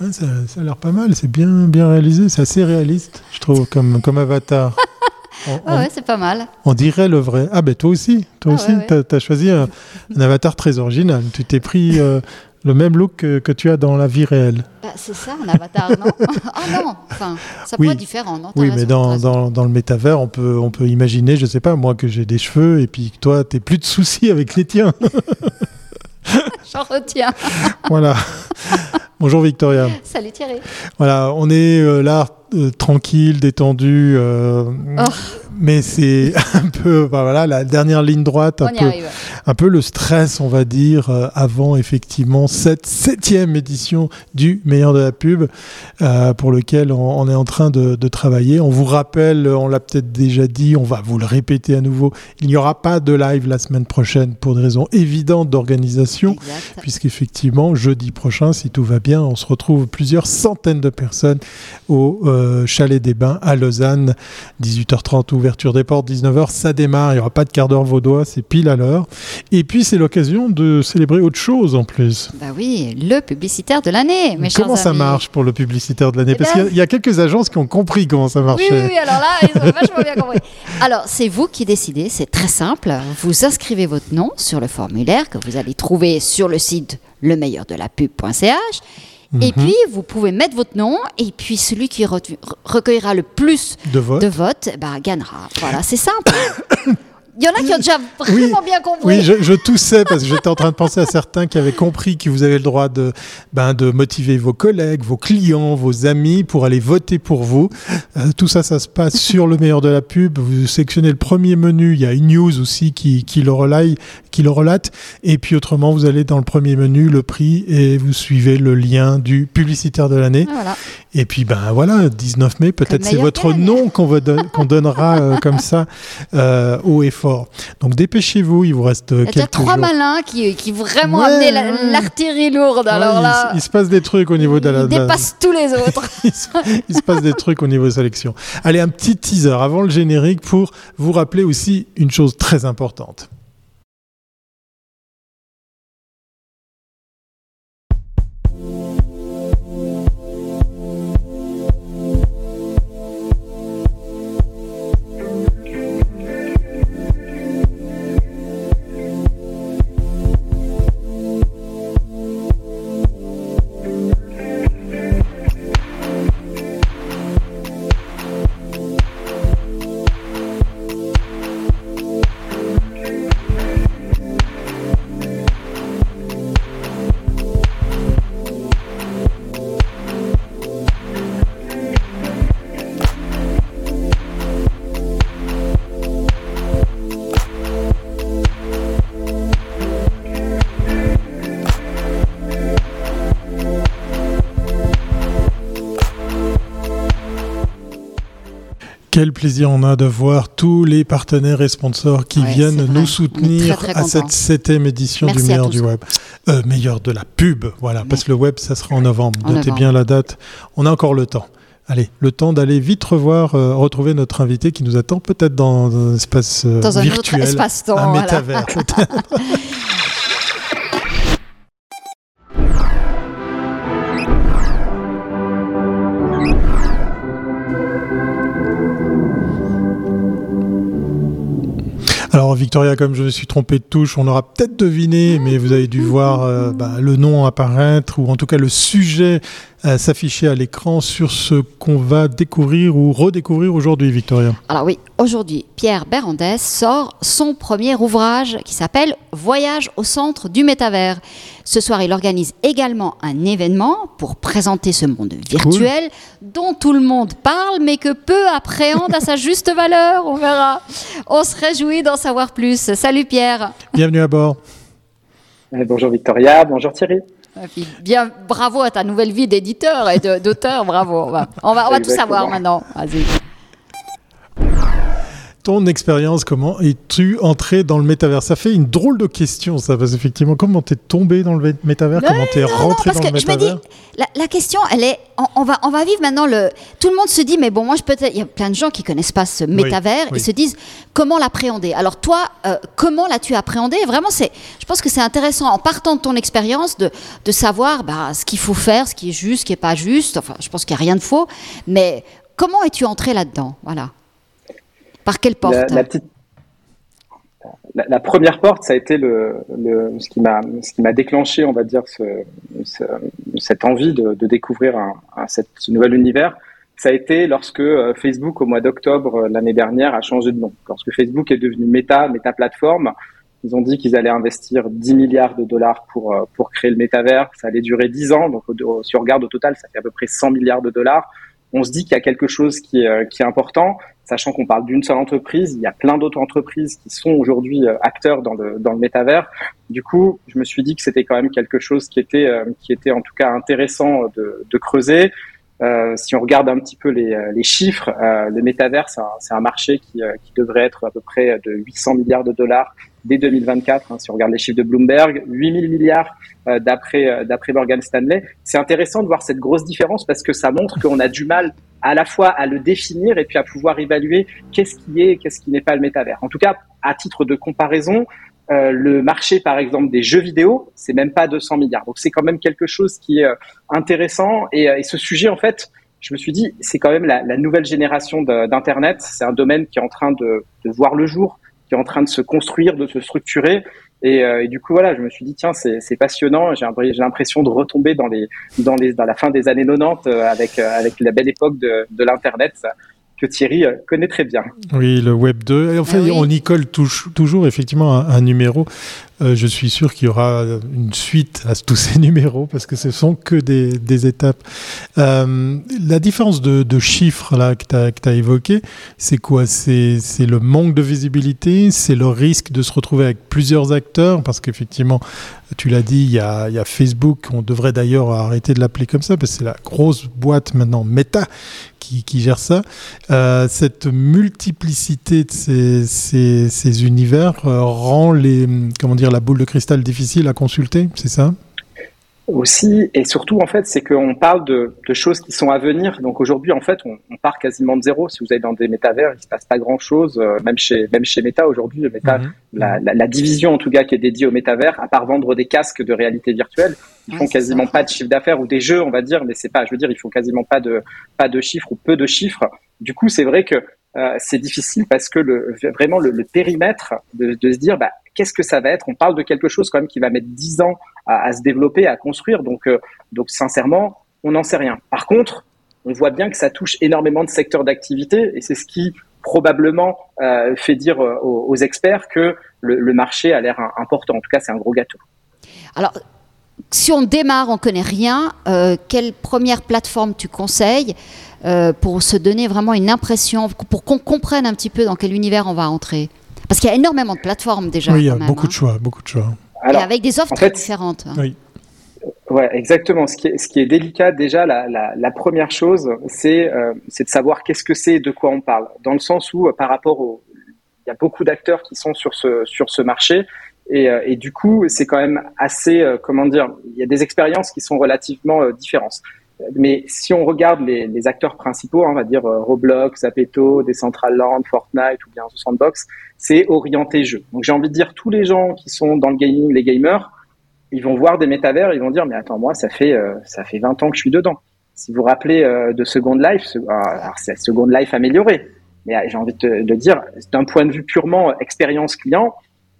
Ah, ça, ça a l'air pas mal, c'est bien, bien réalisé, c'est assez réaliste, je trouve, comme, comme avatar. On, Ah ouais, c'est pas mal. on dirait le vrai. Ah ben toi aussi, toi Ah aussi, ouais, ouais. t'as as choisi un, un avatar très original. Tu t'es pris euh, le même look que, que tu as dans la vie réelle. Bah, c'est ça, un avatar, non? Ah non, enfin, ça Oui. pourrait être différent, non? Oui, raison, mais dans, dans, dans le métavers, on peut, on peut imaginer, je sais pas, moi que j'ai des cheveux et puis toi, t'es plus de soucis avec les tiens. J'en retiens. voilà. Bonjour Victoria. Salut Thierry. Voilà, on est euh, là euh, tranquille, détendu, euh, Oh. mais c'est un peu, voilà, la dernière ligne droite, un peu, un peu le stress, on va dire, euh, avant effectivement cette septième édition du meilleur de la pub, pour lequel on, on est en train de, de travailler. On vous rappelle, on l'a peut-être déjà dit, on va vous le répéter à nouveau, il n'y aura pas de live la semaine prochaine pour des raisons évidentes d'organisation puisqu'effectivement, jeudi prochain, si tout va bien, on se retrouve plusieurs centaines de personnes au euh, Chalet des Bains à Lausanne. 18h30, ouverture des portes, 19h, ça démarre. Il n'y aura pas de quart d'heure vaudois, c'est pile à l'heure. Et puis, c'est l'occasion de célébrer autre chose en plus. Bah oui, le publicitaire de l'année, mes comment ça amis. marche pour le publicitaire de l'année Eh Parce ben- qu'il y y, a quelques agences qui ont compris comment ça Oui, marchait. oui, oui, alors là, ils ont vachement bien compris. Alors, c'est vous qui décidez, c'est très simple. Vous inscrivez votre nom sur le formulaire que vous allez trouver sur le site lemeilleurdelaPub.ch. Et Mhm. puis, vous pouvez mettre votre nom, et puis celui qui re- recueillera le plus De vote. de votes bah, gagnera. Voilà, c'est simple. Il y en a qui ont déjà vraiment bien compris. Oui, je, je toussais parce que j'étais en train de penser à certains qui avaient compris que vous avez le droit de, ben, de motiver vos collègues, vos clients, vos amis pour aller voter pour vous. Euh, tout ça, ça se passe sur le meilleur de la pub. Vous sélectionnez le premier menu. Il y a une news aussi qui, qui, le, relaye, qui le relate. Et puis autrement, vous allez dans le premier menu, le prix, et vous suivez le lien du publicitaire de l'année. Voilà. Et puis ben voilà, 19 mai, peut-être c'est votre nom qu'on va don- qu'on donnera euh, comme ça euh, haut et fort. Donc dépêchez-vous, il vous reste euh, Il y a quelques trois jours. malins qui, qui vraiment Ouais, amenaient ouais. l'artillerie lourde. Ouais, Alors il, là, se- il se passe des trucs au niveau de la. ils de la- dépassent tous les autres. il, se, il se passe des trucs au niveau sélection. Allez, un petit teaser avant le générique pour vous rappeler aussi une chose très importante. Quel plaisir on a de voir tous les partenaires et sponsors qui Ouais, viennent nous soutenir très, très à cette septième édition Merci du meilleur du web. Euh, meilleur de la pub, voilà, parce que le web, ça sera en novembre. En Notez novembre. bien la date. On a encore le temps. Allez, le temps d'aller vite revoir, euh, retrouver notre invité qui nous attend peut-être dans un espace euh, Dans un autre virtuel, espace-temps, un voilà. métavers. peut-être. Alors Victoria, comme je me suis trompé de touche, on aura peut-être deviné, mais vous avez dû voir euh, bah, le nom apparaître, ou en tout cas le sujet euh, s'afficher à l'écran sur ce qu'on va découvrir ou redécouvrir aujourd'hui, Victoria. Alors oui, aujourd'hui, Pierre Bérandès sort son premier ouvrage qui s'appelle Voyage au centre du métavers. Ce soir, il organise également un événement pour présenter ce monde virtuel dont tout le monde parle mais que peu appréhende à sa juste valeur. On verra. On se réjouit d'en savoir plus. Salut Pierre. Bienvenue à bord. Euh, Bonjour Victoria, bonjour Thierry. Bien, bravo à ta nouvelle vie d'éditeur et de- d'auteur. Bravo. On va, on va, tout savoir maintenant. Vas-y. Ton expérience, comment es-tu entré dans le métavers? Ça fait une drôle de question, ça, parce qu'effectivement, comment t'es tombé dans le métavers? Comment t'es rentré dans le métavers? la, la, question, elle est, on, va, on va vivre maintenant le. Tout le monde se dit, mais bon, moi, je peux. Il y a plein de gens qui connaissent pas ce métavers et se disent comment l'appréhender? Alors toi, euh, comment l'as-tu appréhendé? Vraiment, c'est. Je pense que c'est intéressant en partant de ton expérience de, de savoir bah, ce qu'il faut faire, ce qui est juste, ce qui est pas juste. Enfin, je pense qu'il n'y a rien de faux, mais comment es-tu entré là-dedans? Voilà. Par quelle porte la, petite... la, première porte, ça a été le, le ce qui m'a ce qui m'a déclenché, on va dire, ce, cette envie de, de découvrir un, cette, ce nouvel univers. Ça a été lorsque euh, Facebook, au mois d'octobre euh, l'année dernière, a changé de nom. Lorsque Facebook est devenu Meta, Meta Platform, ils ont dit qu'ils allaient investir 10 milliards de dollars pour, euh, pour créer le métavers. Ça allait durer 10 ans. Donc, si on regarde au total, ça fait à peu près 100 milliards de dollars. On se dit qu'il y a quelque chose qui est, qui est important sachant qu'on parle d'une seule entreprise, il y a plein d'autres entreprises qui sont aujourd'hui euh, acteurs dans le dans le métavers. Du coup, je me suis dit que c'était quand même quelque chose qui était euh, qui était en tout cas intéressant de, de creuser. Euh, si on regarde un petit peu les, euh, les chiffres, euh, le métavers, c'est un, un, marché qui, qui, devrait être à peu près de 800 milliards de dollars dès 2024. Hein, si on regarde les chiffres de Bloomberg, 8000 milliards d'après d'après Morgan Stanley. C'est intéressant de voir cette grosse différence parce que ça montre qu'on a du mal à la fois à le définir et puis à pouvoir évaluer qu'est-ce qui est, qu'est-ce qui n'est pas le métavers. En tout cas, à titre de comparaison, euh, le marché, par exemple, des jeux vidéo, c'est même pas 200 milliards. Donc c'est quand même quelque chose qui est euh, intéressant. Et, euh, et, ce sujet, en fait, je me suis dit, c'est quand même la, la nouvelle génération d'Internet. C'est un domaine qui est en train de, de, voir le jour, qui est en train de se construire, de se structurer. Et, euh, du coup, voilà, je me suis dit, tiens, c'est passionnant. J'ai l'impression de retomber dans, les, dans, les, dans la fin des années 90 euh, avec, euh, avec la belle époque de, de l'Internet que Thierry connaît très bien. Oui, le Web 2. Et en fait, ah on y colle toujours effectivement un, un numéro euh, je suis sûr qu'il y aura une suite à tous ces numéros parce que ce sont que des, des étapes. Euh, la différence de, de, chiffres là que tu as, évoqué, c'est quoi? C'est le manque de visibilité, c'est le risque de se retrouver avec plusieurs acteurs? Parce qu'effectivement, tu l'as dit, il y, a, il y a, Facebook, on devrait d'ailleurs arrêter de l'appeler comme ça parce que c'est la grosse boîte maintenant Meta qui, gère ça. Euh, cette multiplicité de ces, ces, ces univers euh, rend les comment dire la boule de cristal difficile à consulter, c'est ça? Aussi, et surtout, en fait, c'est qu'on parle de, choses qui sont à venir. Donc aujourd'hui, en fait, on, part quasiment de zéro. Si vous allez dans des métavers, il se passe pas grand-chose. Euh, même chez même chez Meta aujourd'hui, le méta, mhm. la, division en tout cas qui est dédiée au métavers, à part vendre des casques de réalité virtuelle, ils font quasiment pas de chiffre d'affaires ou des jeux, on va dire, mais c'est pas, je veux dire, ils font quasiment pas de pas de chiffres ou peu de chiffres. Du coup, c'est vrai que euh, c'est difficile parce que le, vraiment le, périmètre de, de, se dire bah, qu'est-ce que ça va être? On parle de quelque chose quand même qui va mettre 10 ans à, à se développer, à construire. Donc, euh, donc sincèrement, on n'en sait rien. Par contre, on voit bien que ça touche énormément de secteurs d'activité et c'est ce qui probablement euh, fait dire euh, aux, aux, experts que le, le marché a l'air important. En tout cas, c'est un gros gâteau. Alors, si on démarre, on connaît rien, euh, quelle première plateforme tu conseilles euh, pour se donner vraiment une impression, pour qu'on comprenne un petit peu dans quel univers on va entrer? Parce qu'il y a énormément de plateformes déjà. Oui, il y a beaucoup de hein. choix, beaucoup de choix. Alors, Et avec des offres très différentes. Oui. Ouais, exactement. Ce qui est, ce qui est délicat déjà, la, la, la première chose, c'est euh, de savoir qu'est-ce que c'est et de quoi on parle. Dans le sens où, par rapport au, il y a beaucoup d'acteurs qui sont sur ce sur ce marché et, euh, et du coup, c'est quand même assez, euh, comment dire, il y a des expériences qui sont relativement euh, différentes. Mais si on regarde les, acteurs principaux, hein, on va dire Roblox, Apeto, Decentraland, Fortnite ou bien The Sandbox, c'est orienté jeu. Donc j'ai envie de dire tous les gens qui sont dans le gaming, les gamers, ils vont voir des métavers, ils vont dire mais attends moi ça fait ça fait 20 ans que je suis dedans. Si vous vous rappelez de Second Life, alors c'est Second Life amélioré, mais j'ai envie de, de dire d'un point de vue purement expérience client,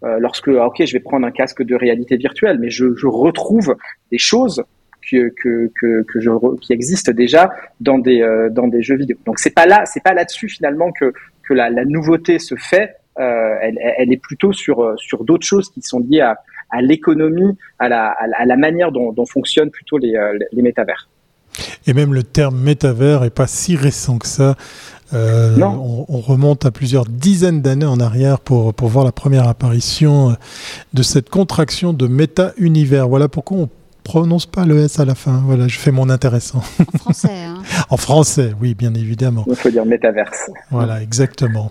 euh, lorsque, ah, ok, je vais prendre un casque de réalité virtuelle, mais je retrouve des choses que, que, que, que je, qui existent déjà dans des, euh, dans des jeux vidéo. Donc c'est pas là, c'est pas là-dessus finalement que, que la, la nouveauté se fait. Euh, elle, elle, est plutôt sur, euh, sur d'autres choses qui sont liées à, à l'économie, à la, à la manière dont, dont fonctionnent plutôt les, les métavers. Et même le terme métavers est pas si récent que ça. Euh, on, on, remonte à plusieurs dizaines d'années en arrière pour, pour voir la première apparition de cette contraction de méta-univers. Voilà pourquoi on prononce pas le S à la fin. Voilà, je fais mon intéressant. En français. Hein. en français, oui, bien évidemment. Il faut dire métaverse. Voilà, exactement.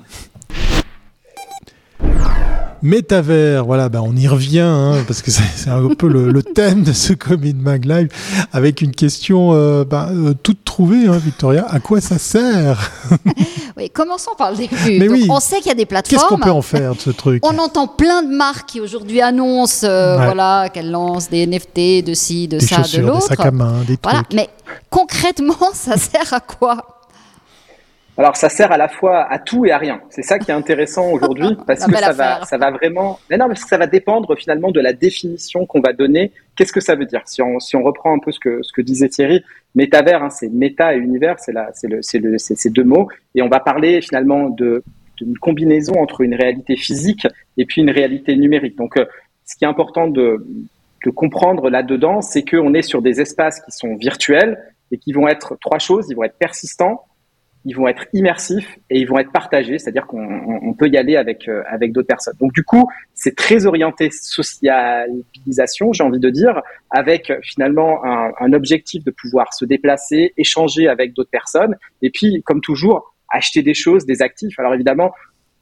Métavers, voilà, ben on y revient, hein, parce que c'est un peu le, thème de ce Comic Mag Live, avec une question euh, ben, euh, toute trouvée, hein, Victoria. À quoi ça sert? Oui, commençons par le début. On sait qu'il y a des plateformes. Qu'est-ce qu'on peut en faire de ce truc? On entend plein de marques qui aujourd'hui annoncent euh, voilà, qu'elles lancent des NFT, de ci, de ça, de l'autre. Des sacs à main, des voilà. trucs. Mais concrètement, ça sert à quoi? Alors ça sert à la fois à tout et à rien. C'est ça qui est intéressant aujourd'hui parce que ça va, ça va vraiment. Mais non, parce que ça va dépendre finalement de la définition qu'on va donner. Qu'est-ce que ça veut dire? Si on, si on reprend un peu ce que, ce que disait Thierry, métavers, hein, c'est méta et univers, c'est là, c'est le, c'est le, c'est ces deux mots. Et on va parler finalement de d'une combinaison entre une réalité physique et puis une réalité numérique. Donc, euh, ce qui est important de, de comprendre là-dedans, c'est qu'on est sur des espaces qui sont virtuels et qui vont être trois choses. Ils vont être persistants, ils vont être immersifs et ils vont être partagés, c'est-à-dire qu'on peut y aller avec euh, avec d'autres personnes. Donc du coup, c'est très orienté socialisation, j'ai envie de dire, avec euh, finalement un, objectif de pouvoir se déplacer, échanger avec d'autres personnes, et puis comme toujours acheter des choses, des actifs. Alors évidemment,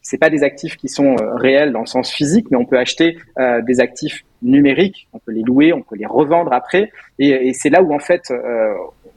c'est pas des actifs qui sont euh, réels dans le sens physique, mais on peut acheter des actifs numériques, on peut les louer, on peut les revendre après, et, et c'est là où en fait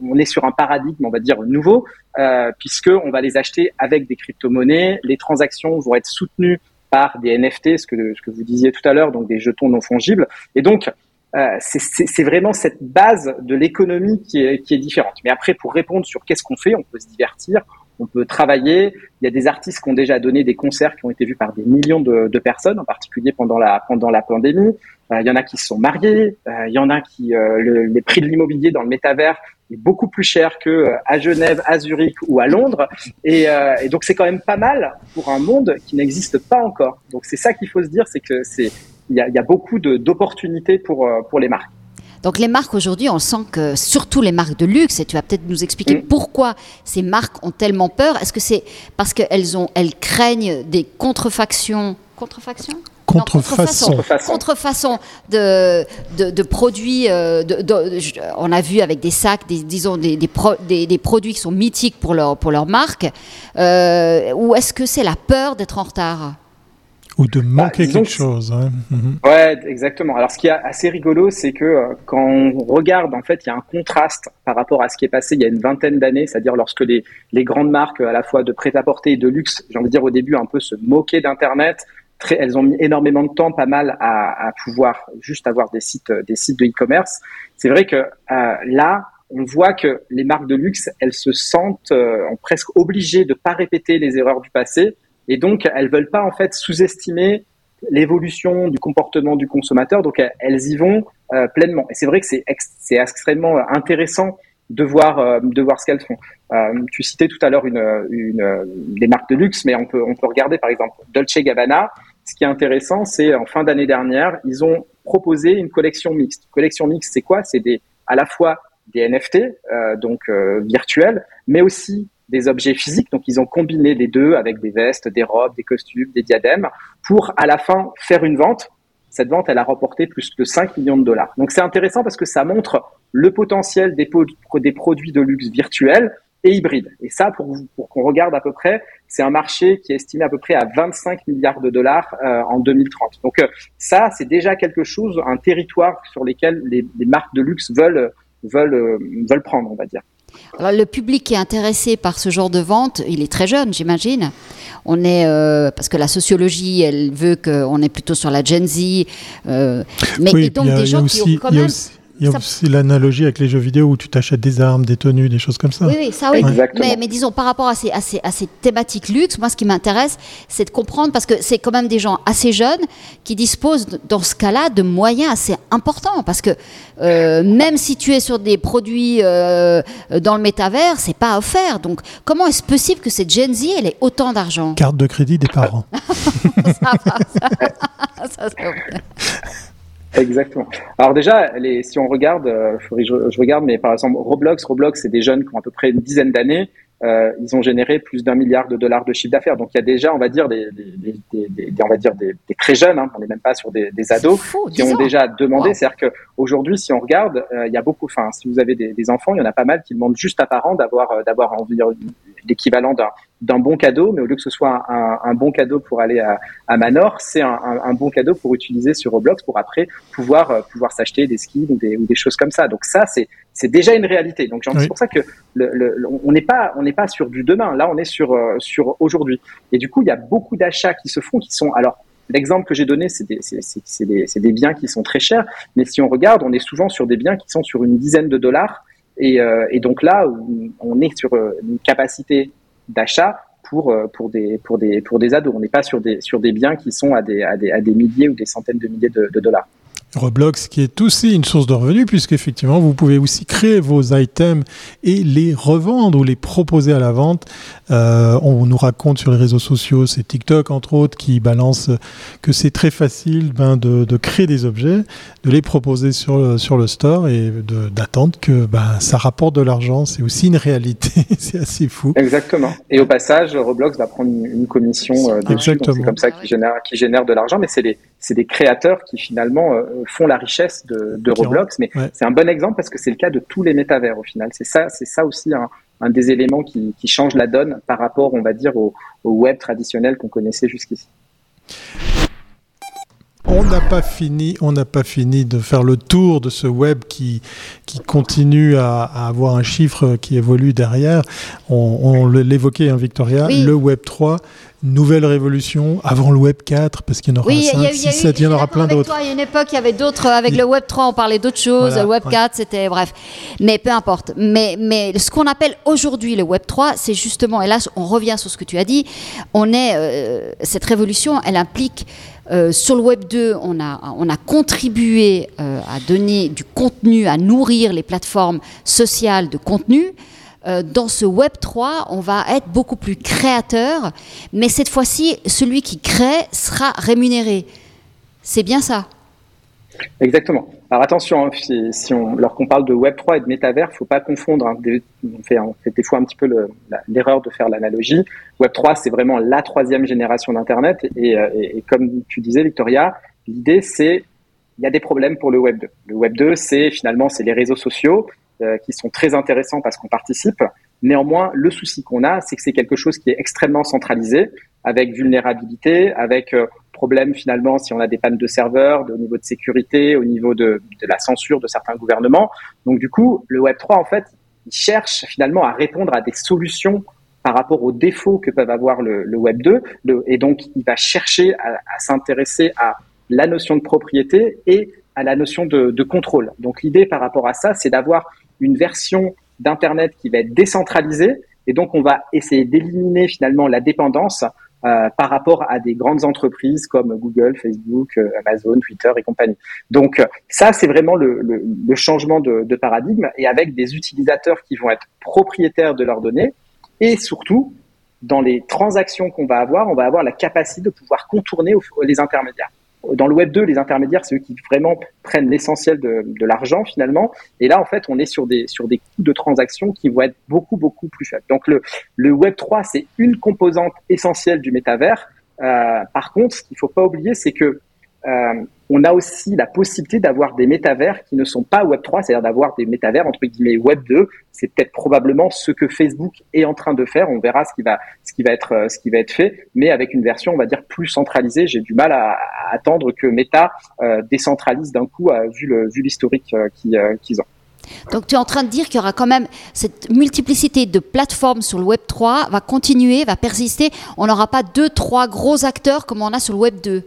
on est sur un paradigme, on va dire nouveau, euh, puisque on va les acheter avec des crypto-monnaies. Les transactions vont être soutenues par des NFT, ce que, ce que vous disiez tout à l'heure, donc des jetons non fongibles. Et donc, euh, c'est vraiment cette base de l'économie qui est, qui est différente. Mais après, pour répondre sur qu'est-ce qu'on fait, on peut se divertir, on peut travailler. Il y a des artistes qui ont déjà donné des concerts qui ont été vus par des millions de, personnes, en particulier pendant la, pendant la pandémie. Euh, il y en a qui se sont mariés. Euh, il y en a qui, euh, le, les prix de l'immobilier dans le métavers est beaucoup plus cher que à Genève, à Zurich ou à Londres. Et, donc c'est quand même pas mal pour un monde qui n'existe pas encore. Donc c'est ça qu'il faut se dire, c'est que c'est il y a, y a beaucoup d'opportunités pour pour les marques. Donc les marques aujourd'hui, on sent que surtout les marques de luxe, et tu vas peut-être nous expliquer pourquoi ces marques ont tellement peur. Est-ce que c'est parce qu'elles ont, elles craignent des contrefactions, contrefactions? Contrefaçon. Contrefaçon de, de, de produits. Euh, de, on a vu avec des sacs, des, disons, des, des, des, produits qui sont mythiques pour leur, pour leur marque. Euh, ou est-ce que c'est la peur d'être en retard? Ou de bah, manquer quelque chose. Hein. Ouais, exactement. Alors, ce qui est assez rigolo, c'est que euh, quand on regarde, en fait, il y a un contraste par rapport à ce qui est passé il y a une vingtaine d'années, c'est-à-dire lorsque les, les grandes marques, à la fois de prêt-à-porter et de luxe, j'ai envie de dire au début, un peu se moquaient d'Internet. Très, elles ont mis énormément de temps, pas mal, à, à pouvoir juste avoir des sites, des sites de e-commerce. C'est vrai que euh, là, on voit que les marques de luxe, elles se sentent euh, presque obligées de pas répéter les erreurs du passé et donc, elles veulent pas en fait sous-estimer l'évolution du comportement du consommateur. Donc, elles y vont euh, pleinement. Et c'est vrai que c'est extrêmement intéressant de voir euh, de voir ce qu'elles font. Euh, tu citais tout à l'heure une, une des marques de luxe, mais on peut on peut regarder par exemple Dolce Gabbana. Ce qui est intéressant, c'est en fin d'année dernière, ils ont proposé une collection mixte. Collection mixte, c'est quoi? C'est des à la fois des NFT, euh, donc virtuels, mais aussi des objets physiques. Donc, ils ont combiné les deux avec des vestes, des robes, des costumes, des diadèmes pour à la fin faire une vente. Cette vente, elle a remporté plus de 5 millions de dollars. Donc, c'est intéressant parce que ça montre le potentiel des, des produits de luxe virtuels et hybrides. Et ça, pour, pour qu'on regarde à peu près, c'est un marché qui est estimé à peu près à 25 milliards de dollars euh, en 2030. Donc, euh, ça, c'est déjà quelque chose, un territoire sur lequel les, les marques de luxe veulent, veulent, euh, veulent prendre, on va dire. Alors, le public qui est intéressé par ce genre de vente, il est très jeune, j'imagine. On est euh, parce que la sociologie, elle veut qu'on est plutôt sur la Gen Z, euh, mais oui, donc des gens qui ont quand même. Il y a aussi l'analogie avec les jeux vidéo où tu t'achètes des armes, des tenues, des choses comme ça. Oui, oui ça oui. Mais, mais, disons, par rapport à ces, à ces, à ces thématiques luxe, moi, ce qui m'intéresse, c'est de comprendre, parce que c'est quand même des gens assez jeunes qui disposent, dans ce cas-là, de moyens assez importants. Parce que euh, même si tu es sur des produits euh, dans le métavers, c'est pas offert. Donc, comment est-ce possible que cette Gen Z, elle ait autant d'argent? Carte de crédit des parents. ça va, ça, ça, Exactement. Alors déjà, les, si on regarde, euh, je, je, regarde, mais par exemple Roblox, Roblox, c'est des jeunes qui ont à peu près une dizaine d'années. Euh, ils ont généré plus d'un milliard de dollars de chiffre d'affaires. Donc il y a déjà, on va dire, des, des, des, des on va dire des, très jeunes. Hein, on n'est même pas sur des, ados qui ont déjà demandé. C'est-à-dire qu'aujourd'hui, si on regarde, euh, il y a beaucoup. Enfin, si vous avez des, enfants, il y en a pas mal qui demandent juste à parents d'avoir euh, d'avoir environ l'équivalent d'un d'un bon cadeau, mais au lieu que ce soit un, bon cadeau pour aller à, à Manor, c'est un, bon cadeau pour utiliser sur Roblox pour après pouvoir euh, pouvoir s'acheter des skins ou des, ou des choses comme ça. Donc ça, c'est c'est déjà une réalité. Donc c'est pour ça que le, on n'est pas on n'est pas sur du demain. Là, on est sur euh, sur aujourd'hui. Et du coup, il y a beaucoup d'achats qui se font qui sont alors L'exemple que j'ai donné, c'est des, des, des, biens qui sont très chers, mais si on regarde, on est souvent sur des biens qui sont sur une dizaine de dollars. Et, euh, et donc là, on est sur une capacité d'achat pour, euh, pour, des, pour, des, pour des ados. On n'est pas sur des, sur des biens qui sont à des, à des, à des milliers ou des centaines de milliers de dollars. Roblox qui est aussi une source de revenus puisqu'effectivement vous pouvez aussi créer vos items et les revendre ou les proposer à la vente. Euh, on nous raconte sur les réseaux sociaux, c'est TikTok entre autres qui balance que c'est très facile ben, de, de, créer des objets, de les proposer sur le, sur le store et d'attendre que ben, ça rapporte de l'argent. C'est aussi une réalité, c'est assez fou. Exactement. Et au passage, Roblox va prendre une, commission euh, Exactement. C'est comme ça qui génère, qui génère de l'argent, mais c'est les c'est des créateurs qui finalement euh, font la richesse de, de Roblox. Mais c'est un bon exemple parce que c'est le cas de tous les métavers au final. C'est ça, c'est ça aussi un, un des éléments qui, qui, change la donne par rapport, on va dire, au, au web traditionnel qu'on connaissait jusqu'ici. On n'a pas fini, on n'a pas fini de faire le tour de ce web qui, qui continue à, à avoir un chiffre qui évolue derrière. On, on l'évoquait, hein, Victoria, le web 3 nouvelle révolution avant le Web 4, parce qu'il y en aura 5, 6, 7, il y en aura plein d'autres. Il y a une époque, il y avait d'autres, avec le Web 3, on parlait d'autres choses, le Web 4, c'était bref. Mais peu importe. Mais, mais ce qu'on appelle aujourd'hui le Web 3, c'est justement, et là, on revient sur ce que tu as dit, on est, euh, cette révolution, elle implique. Euh, sur le Web 2, on a, on a contribué euh, à donner du contenu, à nourrir les plateformes sociales de contenu. Euh, dans ce Web 3, on va être beaucoup plus créateur, mais cette fois-ci, celui qui crée sera rémunéré. C'est bien ça? Exactement. Alors attention, hein, si, on, lorsqu'on parle de Web 3 et de métavers, faut pas confondre. Hein. on, fait, des fois un petit peu l'erreur de faire l'analogie. Web 3, c'est vraiment la troisième génération d'Internet. Et, euh, et, comme tu disais, Victoria, l'idée, c'est il y a des problèmes pour le Web 2. Le Web 2, c'est finalement c'est les réseaux sociaux, euh, qui sont très intéressants parce qu'on participe. Néanmoins, le souci qu'on a, c'est que c'est quelque chose qui est extrêmement centralisé, avec vulnérabilité, avec euh, problème finalement si on a des pannes de serveurs, au niveau de sécurité, au niveau de, la censure de certains gouvernements. Donc du coup, le Web 3 en fait, il cherche finalement à répondre à des solutions par rapport aux défauts que peuvent avoir le, Web 2, le, et donc il va chercher à, s'intéresser à la notion de propriété et à la notion de contrôle. Donc l'idée par rapport à ça, c'est d'avoir une version d'Internet qui va être décentralisée. Et donc, on va essayer d'éliminer finalement la dépendance euh, par rapport à des grandes entreprises comme Google, Facebook, euh, Amazon, Twitter et compagnie. Donc ça, c'est vraiment le, changement de, paradigme et avec des utilisateurs qui vont être propriétaires de leurs données et surtout dans les transactions qu'on va avoir, on va avoir la capacité de pouvoir contourner les intermédiaires dans le Web 2, les intermédiaires, c'est eux qui vraiment prennent l'essentiel de, de l'argent finalement. Et là, en fait, on est sur des, sur des coûts de transaction qui vont être beaucoup, beaucoup plus faibles. Donc le, le Web 3, c'est une composante essentielle du métavers. Euh, par contre, ce qu'il faut pas oublier, c'est que euh, on a aussi la possibilité d'avoir des métavers qui ne sont pas Web 3, c'est-à-dire d'avoir des métavers entre guillemets Web 2. C'est peut-être probablement ce que Facebook est en train de faire. On verra ce qui va, ce qui va être, euh, ce qui va être fait, mais avec une version, on va dire, plus centralisée. J'ai du mal à, attendre que Meta euh, décentralise d'un coup, vu le, vu l'historique qu'ils ont. Donc tu es en train de dire qu'il y aura quand même cette multiplicité de plateformes sur le Web 3 va continuer, va persister. On n'aura pas deux, trois gros acteurs comme on a sur le Web 2.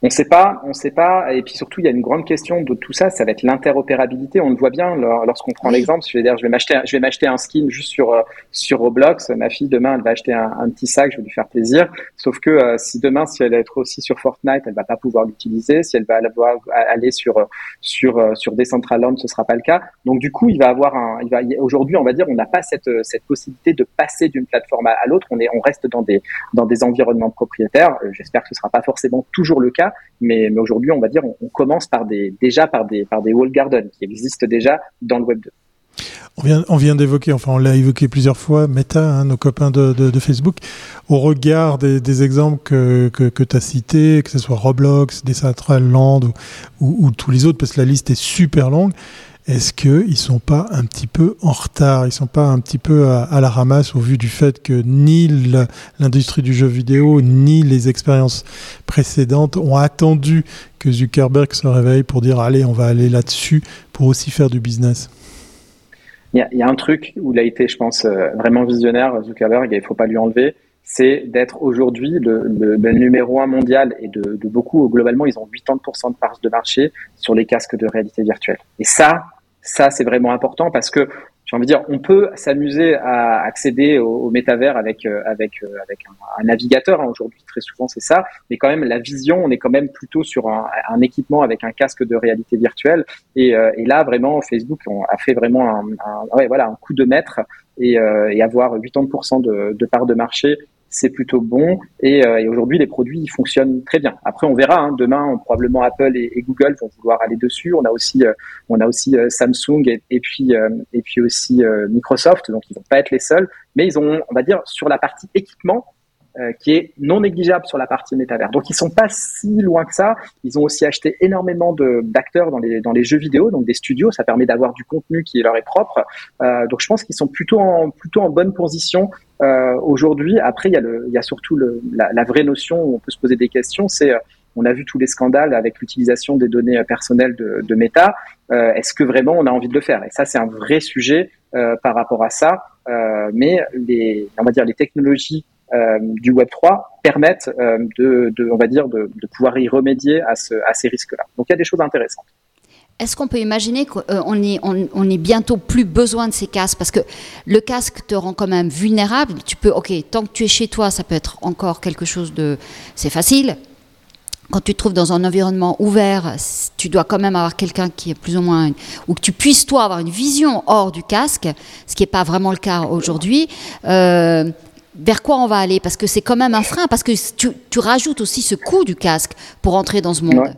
On ne sait pas, on sait pas, et puis surtout il y a une grande question de tout ça, ça va être l'interopérabilité. On le voit bien lorsqu'on prend l'exemple. Je vais dire, je vais m'acheter, je vais m'acheter un skin juste sur euh, sur Roblox. Ma fille demain, elle va acheter un, un petit sac, je vais lui faire plaisir. Sauf que euh, si demain, si elle va être aussi sur Fortnite, elle va pas pouvoir l'utiliser. Si elle va aller sur euh, sur sur Decentraland, ce sera pas le cas. Donc du coup, il va avoir un, il va aujourd'hui, on va dire, on n'a pas cette cette possibilité de passer d'une plateforme à, l'autre. On est, on reste dans des dans des environnements propriétaires. J'espère que ce sera pas forcément toujours le cas mais, aujourd'hui, on va dire, on, commence déjà par des, wall gardens qui existent déjà dans le Web 2. On vient, d'évoquer, enfin on l'a évoqué plusieurs fois, Meta, hein, nos copains de, Facebook, au regard des, exemples que, tu as cités, que ce soit Roblox, Decentraland ou, ou, tous les autres, parce que la liste est super longue, est-ce qu'ils ne sont pas un petit peu en retard Ils ne sont pas un petit peu à, la ramasse au vu du fait que ni l'industrie du jeu vidéo, ni les expériences précédentes ont attendu que Zuckerberg se réveille pour dire allez, on va aller là-dessus pour aussi faire du business? Il y, a, un truc où il a été, je pense, euh, vraiment visionnaire, Zuckerberg, et il ne faut pas lui enlever, c'est d'être aujourd'hui le, numéro un mondial et de, de, beaucoup, globalement, ils ont 80% de parts de marché sur les casques de réalité virtuelle. Et ça, ça, c'est vraiment important parce que j'ai envie de dire, on peut s'amuser à accéder au, métavers avec euh, avec euh, avec un, navigateur. Hein, aujourd'hui, très souvent, c'est ça. Mais quand même, la vision, on est quand même plutôt sur un, un équipement avec un casque de réalité virtuelle. Et, euh, là, vraiment, Facebook a fait vraiment un, ouais, voilà, un coup de maître et, et avoir 80% de, de part de marché c'est plutôt bon. Et, euh, et aujourd'hui, les produits ils fonctionnent très bien. Après, on verra. Hein, demain, probablement Apple et, Google vont vouloir aller dessus. On a aussi, euh, on a aussi euh, Samsung et, et puis et puis aussi Microsoft. Donc, ils vont pas être les seuls, mais ils ont, on va dire, sur la partie équipement, euh, qui est non négligeable sur la partie métavers. Donc ils sont pas si loin que ça. Ils ont aussi acheté énormément d'acteurs dans les, dans les jeux vidéo, donc des studios. Ça permet d'avoir du contenu qui leur est propre. Euh, donc je pense qu'ils sont plutôt en, plutôt en bonne position euh, aujourd'hui. Après, il y a, le, il y a surtout le, la, la, vraie notion où on peut se poser des questions, c'est euh, on a vu tous les scandales avec l'utilisation des données personnelles de, de Meta. Euh, Est-ce que vraiment on a envie de le faire? Et ça, c'est un vrai sujet euh, par rapport à ça. Euh, mais les, on va dire les technologies euh, du Web 3 permettent euh, de, on va dire, de, pouvoir y remédier à, ce, à ces risques-là. Donc il y a des choses intéressantes. Est-ce qu'on peut imaginer qu'on euh, est, on, est bientôt plus besoin de ces casques? Parce que le casque te rend quand même vulnérable. Tu peux, ok, tant que tu es chez toi, ça peut être encore quelque chose de, c'est facile. Quand tu te trouves dans un environnement ouvert, tu dois quand même avoir quelqu'un qui est plus ou moins, ou que tu puisses toi avoir une vision hors du casque, ce qui n'est pas vraiment le cas aujourd'hui. Vers quoi on va aller Parce que c'est quand même un frein, parce que tu, rajoutes aussi ce coût du casque pour entrer dans ce monde.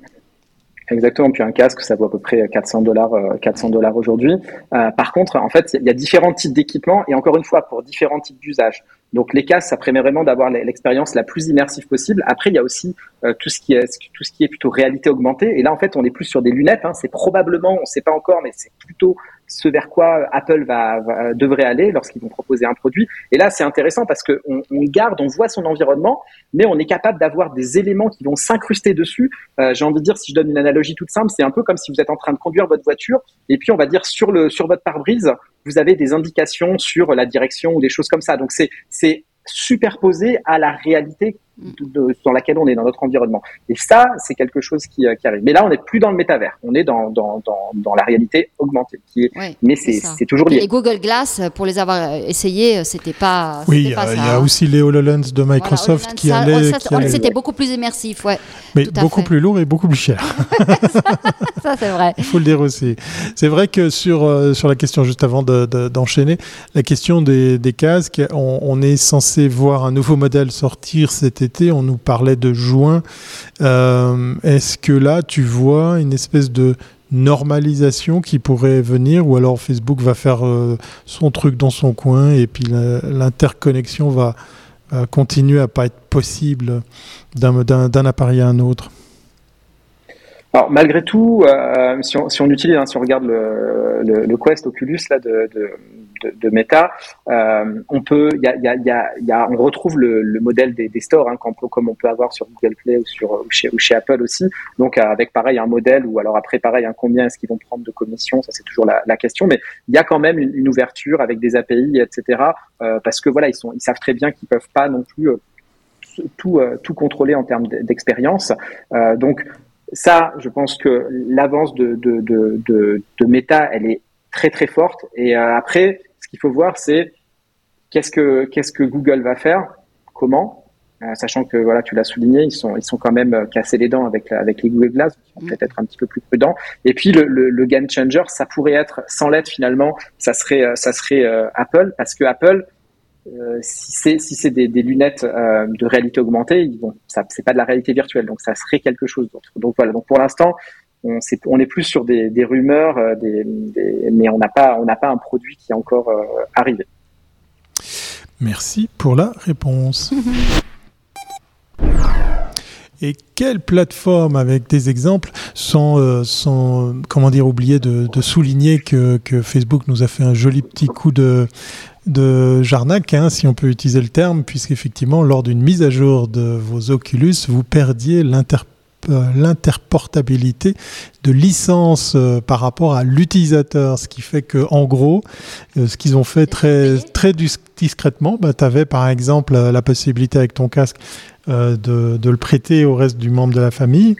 Exactement. Puis un casque, ça vaut à peu près 400 dollars, 400 euh, aujourd'hui. Euh, par contre, en fait, il y a différents types d'équipements et encore une fois, pour différents types d'usages. Donc les casques, ça permet vraiment d'avoir l'expérience la plus immersive possible. Après, il y a aussi euh, tout ce qui est tout ce qui est plutôt réalité augmentée. Et là, en fait, on est plus sur des lunettes. Hein. C'est probablement, on ne sait pas encore, mais c'est plutôt ce vers quoi Apple va, va devrait aller lorsqu'ils vont proposer un produit. Et là, c'est intéressant parce que on, on, garde, on voit son environnement, mais on est capable d'avoir des éléments qui vont s'incruster dessus. Euh, J'ai envie de dire, si je donne une analogie toute simple, c'est un peu comme si vous êtes en train de conduire votre voiture et puis on va dire sur le sur votre pare-brise, vous avez des indications sur la direction ou des choses comme ça. Donc c'est superposé à la réalité de, dans laquelle on est dans notre environnement. Et ça, c'est quelque chose qui, qui, arrive. Mais là, on n'est plus dans le métavers, on est dans, dans, dans, dans la réalité augmentée. Qui est, oui, mais c'est toujours lié. Les Google Glass, pour les avoir essayés, c'était pas. Oui, il y, a, y a aussi les HoloLens de Microsoft voilà, qui allaient. C'était beaucoup plus immersif, ouais. Mais beaucoup plus lourd et beaucoup plus cher. ça, c'est vrai. Il faut le dire aussi. C'est vrai que sur, euh, sur la question, juste avant d'enchaîner, de, la question des, des casques, on, on, est censé voir un nouveau modèle sortir cet On nous parlait de juin. Euh, Est-ce que là, tu vois une espèce de normalisation qui pourrait venir ou alors Facebook va faire euh, son truc dans son coin et puis l'interconnexion va, va continuer à pas être possible d'un appareil à un autre? Alors malgré tout, euh, si, on, si, on, utilise, hein, si on regarde le, le, le Quest Oculus là de, de, de, de Meta, euh, on peut, y a, y, a, y, a, on retrouve le, le modèle des, des stores, hein, comme on peut avoir sur Google Play ou sur ou chez, ou chez Apple aussi. Donc avec pareil un modèle ou alors après pareil un combien est-ce qu'ils vont prendre de commission, ça c'est toujours la, la, question. Mais il y a quand même une, une ouverture avec des API, etc. Euh, parce que voilà, ils sont, ils savent très bien qu'ils peuvent pas non plus euh, tout, euh, tout contrôler en termes d'expérience. Euh, donc ça, je pense que l'avance de, de, de, de, de Meta, elle est très très forte. Et euh, après, ce qu'il faut voir, c'est qu'est-ce que qu'est-ce que Google va faire, comment, euh, sachant que voilà, tu l'as souligné, ils sont ils sont quand même cassés les dents avec avec les Google Glass, ils vont peut-être être un petit peu plus prudents. Et puis le, le, le game changer, ça pourrait être sans l'aide finalement, ça serait ça serait euh, Apple, parce que Apple euh, si c'est si c'est des, des, lunettes euh, de réalité augmentée, bon, ça c'est pas de la réalité virtuelle, donc ça serait quelque chose d'autre. Donc voilà. Donc pour l'instant, on, est, on est plus sur des, des rumeurs, euh, des, des, mais on n'a pas on n'a pas un produit qui est encore euh, arrivé. Merci pour la réponse. Et quelle plateforme avec des exemples, sans, sans comment dire, oublier de, souligner que, que, Facebook nous a fait un joli petit coup de, de Jarnac, hein, si on peut utiliser le terme, puisqu'effectivement, lors d'une mise à jour de vos Oculus, vous perdiez euh, l'interportabilité de licence euh, par rapport à l'utilisateur, ce qui fait que en gros, euh, ce qu'ils ont fait très très discrètement, bah, tu avais par exemple la possibilité avec ton casque de, de, le prêter au reste du membre de la famille.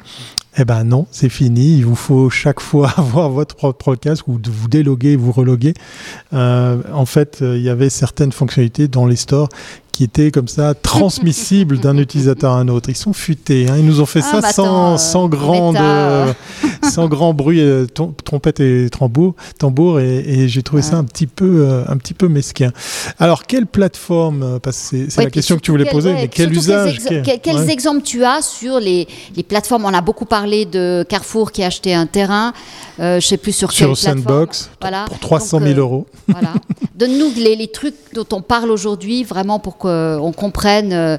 Eh ben non, c'est fini. Il vous faut chaque fois avoir votre propre casque ou vous déloguer, vous reloguer. Euh, en fait, euh, il y avait certaines fonctionnalités dans les stores qui étaient comme ça transmissibles d'un utilisateur à un autre. Ils sont futés. Hein. Ils nous ont fait ah, ça bah sans, sans, grande, sans grand bruit, euh, trompette et tambour. tambour et, j'ai trouvé ça un petit peu, euh, un petit peu mesquin. Alors, quelle plateforme euh, Parce que c'est la question que tu voulais poser, mais quel usage Quels, exemples tu as sur les, les, plateformes? On a beaucoup parlé de Carrefour qui a acheté un terrain. je ne sais plus sur, sur quelle Sandbox, voilà. pour 300 000 euros. Voilà. Donne-nous les, les, trucs dont on parle aujourd'hui, vraiment pour qu'on comprenne, euh,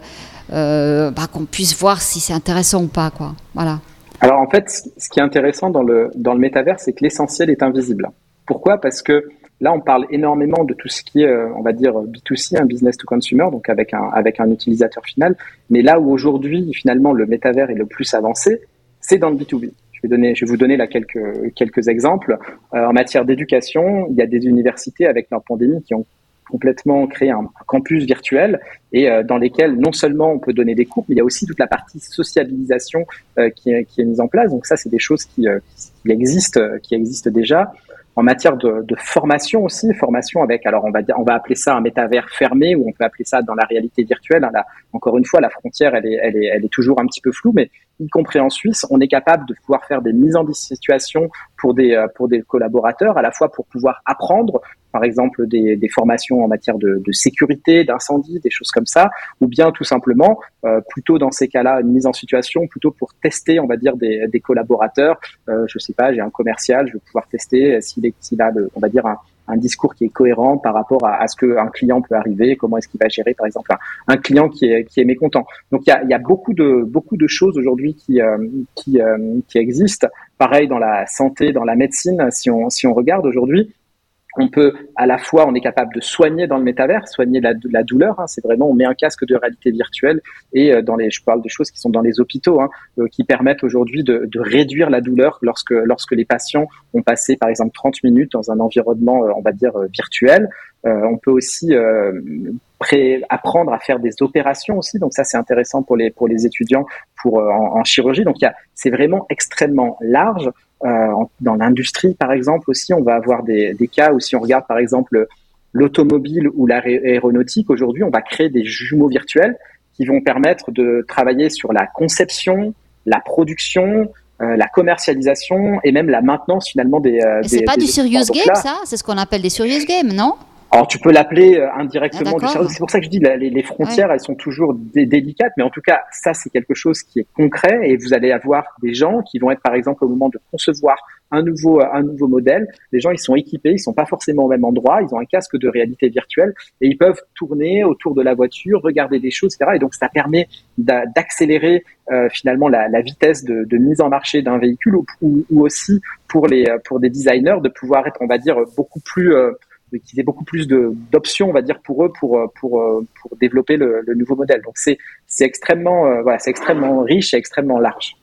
euh, bah, qu'on puisse voir si c'est intéressant ou pas. Quoi. Voilà. Alors en fait, ce qui est intéressant dans le, dans le métavers, c'est que l'essentiel est invisible. Pourquoi? Parce que là, on parle énormément de tout ce qui est, euh, on va dire, B2C, un business to consumer, donc avec un, avec un utilisateur final. Mais là où aujourd'hui, finalement, le métavers est le plus avancé, c'est dans le B2B. Je vais, donner, je vais vous donner là quelques, quelques exemples. en matière d'éducation, il y a des universités avec leur pandémie qui ont complètement créer un, campus virtuel et euh, dans lesquels non seulement on peut donner des cours, mais il y a aussi toute la partie sociabilisation euh, qui, est, mise en place. Donc ça, c'est des choses qui, euh, existent, qui existent déjà. En matière de, formation aussi, formation avec, alors on va on va appeler ça un métavers fermé ou on peut appeler ça dans la réalité virtuelle. Hein, encore une fois, la frontière, elle est, elle est, elle est toujours un petit peu floue, mais y compris en Suisse, on est capable de pouvoir faire des mises en situation pour des, pour des collaborateurs, à la fois pour pouvoir apprendre, par exemple des, des formations en matière de, de sécurité, d'incendie, des choses comme ça, ou bien tout simplement, euh, plutôt dans ces cas-là, une mise en situation, plutôt pour tester, on va dire, des, des collaborateurs. Euh, je sais pas, j'ai un commercial, je vais pouvoir tester s'il s'il a, le, on va dire, un, un discours qui est cohérent par rapport à, ce qu'un client peut arriver, comment est-ce qu'il va gérer, par exemple, un, client qui est, qui est mécontent. Donc, il y a, y a, beaucoup de beaucoup de choses aujourd'hui qui euh, qui, euh, qui existent. Pareil dans la santé, dans la médecine, si on si on regarde aujourd'hui, on peut à la fois, on est capable de soigner dans le métavers, soigner la, douleur. Hein, c'est vraiment, on met un casque de réalité virtuelle et euh, dans les, je parle de choses qui sont dans les hôpitaux, hein, euh, qui permettent aujourd'hui de, de, réduire la douleur lorsque lorsque les patients ont passé par exemple 30 minutes dans un environnement, euh, on va dire virtuel. on peut aussi apprendre à faire des opérations aussi. Donc ça, c'est intéressant pour les pour les étudiants pour en, en chirurgie. Donc c'est vraiment extrêmement large. Euh, dans l'industrie, par exemple, aussi, on va avoir des, des, cas où si on regarde, par exemple, l'automobile ou l'aéronautique, aujourd'hui, on va créer des jumeaux virtuels qui vont permettre de travailler sur la conception, la production, euh, la commercialisation et même la maintenance finalement des. Euh, c'est pas du serious game, ça? C'est ce qu'on appelle des serious games, non? Alors tu peux l'appeler euh, indirectement ah, C'est pour ça que je dis les, les frontières, elles sont toujours délicates, mais en tout cas ça c'est quelque chose qui est concret. Et vous allez avoir des gens qui vont être par exemple au moment de concevoir un nouveau un nouveau modèle, les gens ils sont équipés, ils sont pas forcément au même endroit, ils ont un casque de réalité virtuelle. Et ils peuvent tourner autour de la voiture, regarder des choses, etc. Et donc ça permet d'accélérer euh, finalement la, la, vitesse de, de, mise en marché d'un véhicule ou, ou, aussi pour les pour des designers de pouvoir être on va dire beaucoup plus euh, qu'ils aient beaucoup plus d'options, on va dire, pour eux, pour, pour, pour développer le, le nouveau modèle. Donc c'est extrêmement, euh, voilà, c'est extrêmement riche et extrêmement large.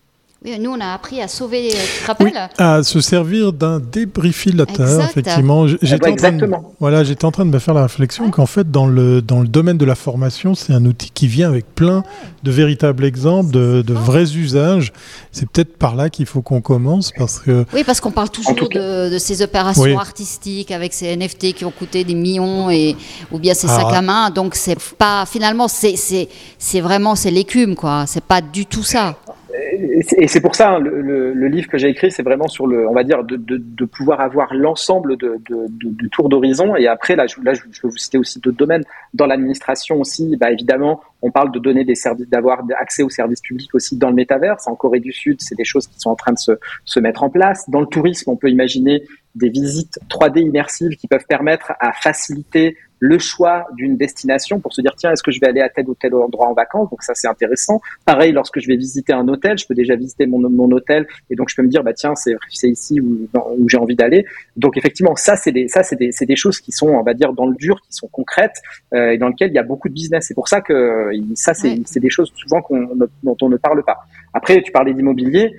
Oui, nous, on a appris à sauver, tu te rappelles À se servir d'un débrifilateur, effectivement. J'étais exactement. En voilà, j'étais en train de me faire la réflexion qu'en fait, dans le, dans le domaine de la formation, c'est un outil qui vient avec plein de véritables exemples, de, de vrais usages. C'est peut-être par là qu'il faut qu'on commence parce que... Oui, parce qu'on parle toujours de, de, ces opérations artistiques avec ces NFT qui ont coûté des millions et, ou bien ces sacs ah. à main. Donc, c'est pas... Finalement, c'est vraiment... C'est l'écume, quoi. C'est pas du tout ça et c'est pour ça hein, le, le, livre que j'ai écrit, c'est vraiment sur le, on va dire, de, de, de pouvoir avoir l'ensemble de, du tour d'horizon. Et après, là, je, là, je vous citer aussi d'autres domaines. Dans l'administration aussi, bah, évidemment, on parle de donner des services, d'avoir accès aux services publics aussi dans le métavers. En Corée du Sud, c'est des choses qui sont en train de se, se mettre en place. Dans le tourisme, on peut imaginer des visites 3D immersives qui peuvent permettre à faciliter le choix d'une destination pour se dire tiens est-ce que je vais aller à tel ou tel endroit en vacances? Donc ça c'est intéressant. Pareil lorsque je vais visiter un hôtel je peux déjà visiter mon, mon hôtel et donc je peux me dire bah tiens c'est c'est ici où, où j'ai envie d'aller. Donc effectivement ça c'est des ça c'est des, des choses qui sont on va dire dans le dur qui sont concrètes euh, et dans lesquelles il y a beaucoup de business. C'est pour ça que ça c'est c'est des choses souvent qu'on dont on ne parle pas. Après tu parlais d'immobilier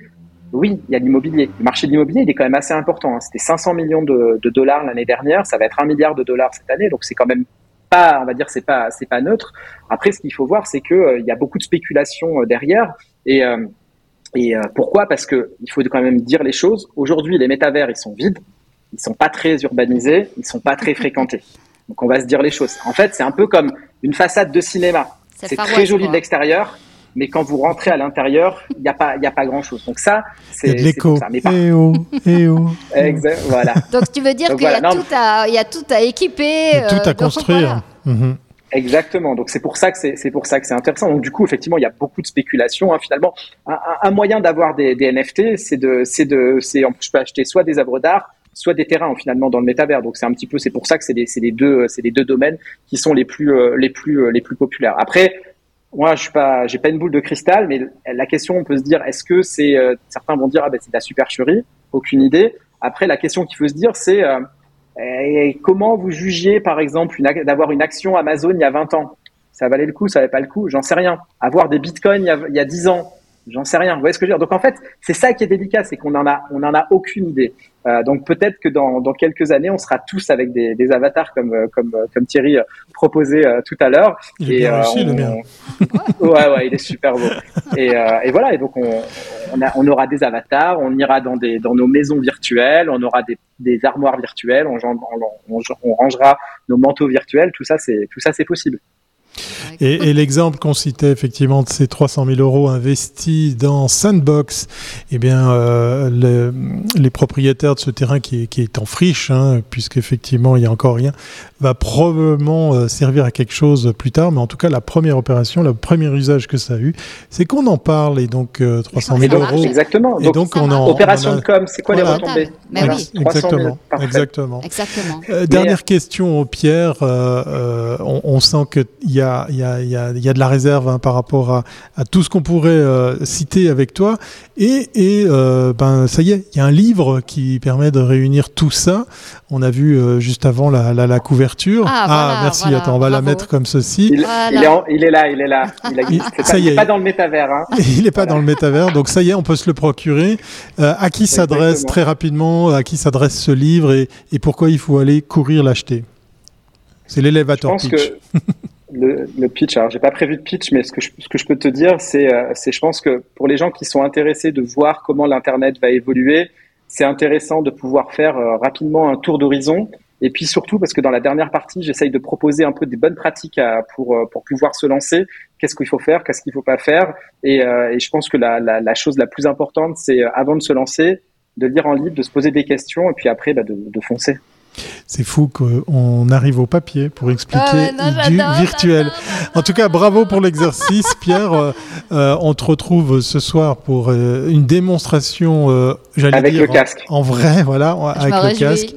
oui, il y a l'immobilier. Le marché de l'immobilier, il est quand même assez important. Hein. C'était 500 millions de, de dollars l'année dernière, ça va être un milliard de dollars cette année, donc c'est quand même pas, on va dire, c'est pas, c'est pas neutre. Après, ce qu'il faut voir, c'est que euh, il y a beaucoup de spéculation euh, derrière. Et, euh, et pourquoi? Parce que il faut quand même dire les choses. Aujourd'hui, les métavers, ils sont vides, ils sont pas très urbanisés, ils sont pas très fréquentés. Donc, on va se dire les choses. En fait, c'est un peu comme une façade de cinéma. C'est très joli de l'extérieur, mais quand vous rentrez à l'intérieur, il n'y a pas, il a pas grand chose. Donc ça, c'est de l'écho. Eh oh, eh oh. exact, voilà. Donc tu veux dire qu'il y, a tout à, il y a tout à équiper, tout à euh, construire. Mhm. Exactement. Donc c'est pour ça que c'est pour ça que c'est intéressant. Donc du coup, effectivement, il y a beaucoup de spéculation. Hein. Finalement, un, un, moyen d'avoir des, des, NFT, c'est de, c'est de, c'est je peux acheter soit des œuvres d'art, soit des terrains finalement dans le métavers. Donc c'est un petit peu, c'est pour ça que c'est les, les deux, c'est les deux domaines qui sont les plus, euh, les plus, euh, les plus populaires. Après, moi, je suis pas, j'ai pas une boule de cristal, mais la question, on peut se dire, est-ce que c'est, euh, certains vont dire, ah ben c'est de la supercherie, aucune idée. Après, la question qu'il faut se dire, c'est euh, comment vous jugiez, par exemple, d'avoir une action Amazon il y a 20 ans? Ça valait le coup, ça valait pas le coup? J'en sais rien. Avoir des bitcoins il y a, il y a 10 ans, J'en sais rien. Vous voyez ce que je veux dire Donc en fait, c'est ça qui est délicat, c'est qu'on en a, on en a aucune idée. Euh, donc peut-être que dans, dans quelques années, on sera tous avec des, des avatars comme euh, comme euh, comme Thierry euh, proposait tout à l'heure. Il est bien réussi, le mien. ouais, ouais, il est super beau. Et, et voilà. Et donc on, on, a, on, aura des avatars, on ira dans des dans nos maisons virtuelles, on aura des, des armoires virtuelles, on, on, on rangera nos manteaux virtuels. Tout ça, c'est tout ça, c'est possible. Et, l'exemple qu'on citait effectivement de ces 300 000 euros investis dans Sandbox, eh bien, euh, les propriétaires de ce terrain qui est, en friche, hein, puisqu'effectivement il n'y a encore rien, va probablement euh, servir à quelque chose plus tard. Mais en tout cas, la première opération, le premier usage que ça a eu, c'est qu'on en parle et donc 300 euh, 000 euros. Exactement. Et donc, on en, opération de com, c'est quoi les retombées Exactement. Exactement. Exactement. dernière question, Pierre. On, on, sent qu'il y a, y, a, y, a, y a de la réserve hein, par rapport à, à tout ce qu'on pourrait citer avec toi. Et, et ben, ça y est, il y a un livre qui permet de réunir tout ça. On a vu juste avant la, la, la couverture ah, ah merci. Attends, on va la mettre comme ceci. Il, est, là, il est là. Il, ça y est. pas dans le métavers. Hein. il n'est pas dans le métavers, donc ça y est, on peut se le procurer. Euh, à qui s'adresse très rapidement À qui s'adresse ce livre et, pourquoi il faut aller courir l'acheter? C'est l'élévateur pitch. Que le, pitch, alors j'ai pas prévu de pitch, mais ce que je, peux te dire, c'est, euh, c'est, je pense que pour les gens qui sont intéressés de voir comment l'internet va évoluer, c'est intéressant de pouvoir faire euh, rapidement un tour d'horizon et puis surtout, parce que dans la dernière partie, j'essaye de proposer un peu des bonnes pratiques pour, euh, pour pouvoir se lancer. Qu'est-ce qu'il faut faire, qu'est-ce qu'il faut pas faire. Et, je pense que la, chose la plus importante, c'est avant de se lancer, de lire en livre, de se poser des questions, et puis après, bah, de foncer. C'est fou qu'on arrive au papier pour expliquer ah du virtuel. En tout cas, bravo pour l'exercice, Pierre. Euh, euh, on te retrouve ce soir pour euh, une démonstration, j'allais avec le casque. En, vrai, voilà, avec le casque.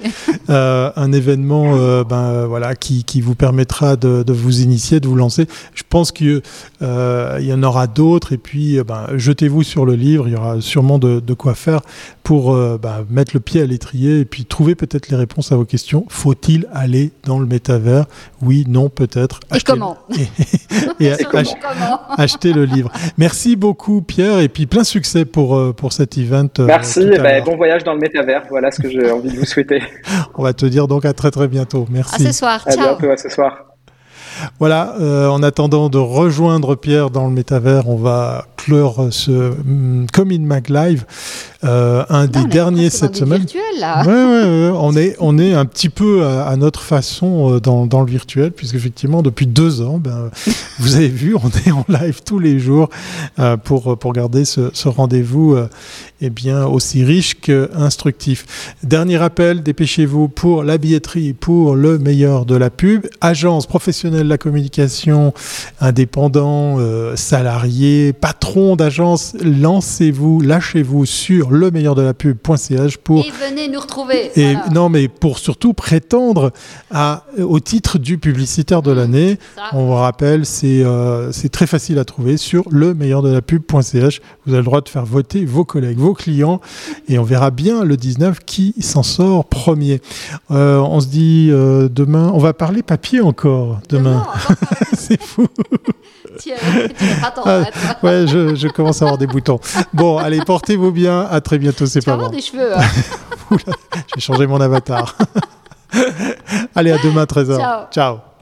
un événement, ben voilà, qui, qui vous permettra de, de, vous initier, de vous lancer. Je pense qu'il y en aura d'autres. Et puis, ben, jetez-vous sur le livre. Il y aura sûrement de, de quoi faire pour ben, mettre le pied à l'étrier et puis trouver peut-être les réponses à vos question. Faut-il aller dans le métavers? Oui, non, peut-être. Et comment? Et, acheter le livre. Merci beaucoup, Pierre, et puis plein succès pour, euh, pour cet event. Euh, Merci, et ben, bon voyage dans le métavers. Voilà ce que j'ai envie de vous souhaiter. On va te dire donc à très très bientôt. Merci. À ce soir. À bientôt, à ce soir. Voilà, euh, en attendant de rejoindre Pierre dans le métavers, on va clore ce um, Come in Mag Live. Euh, un des derniers cette semaine. Virtuel, là. Ouais, ouais, on est on est un petit peu à, notre façon euh, dans, dans, le virtuel puisque effectivement depuis deux ans, ben, vous avez vu, on est en live tous les jours euh, pour pour garder ce, ce rendez-vous euh, eh bien aussi riche que instructif. Dernier rappel, dépêchez-vous pour la billetterie, pour le meilleur de la pub, agence professionnelle de la communication, indépendant, salarié, patron d'agence, lancez-vous, lâchez-vous sur le meilleur de la pub.ch pour Et venez nous retrouver. et voilà. non, mais pour surtout prétendre à, au titre du publicitaire de l'année. Ça. On vous rappelle, c'est euh, c'est très facile à trouver sur le meilleur de la pub.ch. Vous avez le droit de faire voter vos collègues, vos clients, et on verra bien le 19 qui s'en sort premier. Euh, on se dit euh, demain, on va parler papier encore demain. C'est fou. tu vas pas t'en Ah, ouais, je, je commence à avoir des boutons. Bon, allez, portez-vous bien. À très bientôt. C'est pas bon. des cheveux. hein. Je vais changer mon avatar. allez, à demain, 13h. Ciao. Ciao.